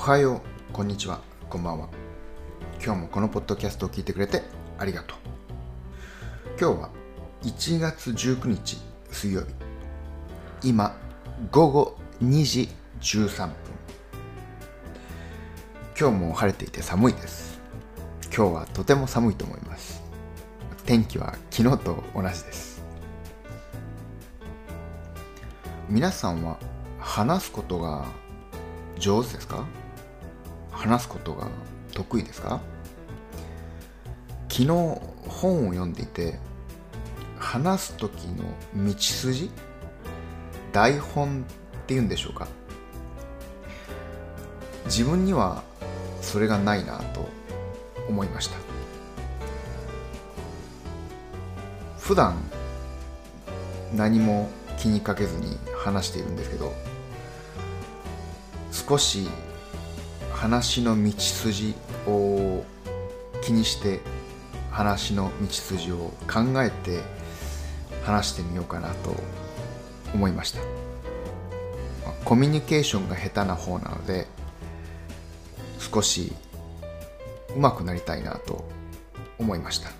おはよう、こんにちは、こんばんは。今日もこのポッドキャストを聞いてくれてありがとう。今日は1月19日水曜日。今、午後2時13分。今日も晴れていて寒いです。今日はとても寒いと思います。天気は昨日と同じです。皆さんは話すことが上手ですか？話すことが得意ですか？昨日本を読んでいて話す時の道筋？台本っていうんでしょうか？自分にはそれがないなと思いました。普段何も気にかけずに話しているんですけど少し話の道筋を気にして話の道筋を考えて話してみようかなと思いました。コミュニケーションが下手な方なので少し上手くなりたいなと思いました。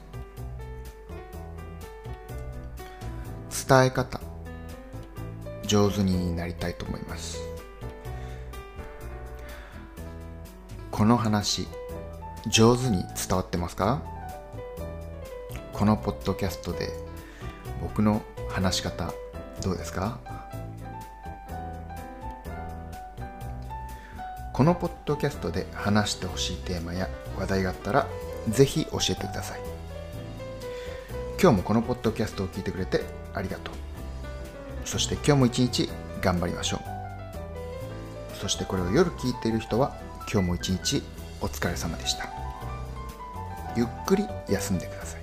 伝え方上手になりたいと思います。この話上手に伝わってますか？このポッドキャストで僕の話し方どうですか？このポッドキャストで話してほしいテーマや話題があったらぜひ教えてください。今日もこのポッドキャストを聞いてくれてありがとう。そして今日も一日頑張りましょう。そしてこれを夜聞いている人は今日も一日お疲れ様でした。ゆっくり休んでください。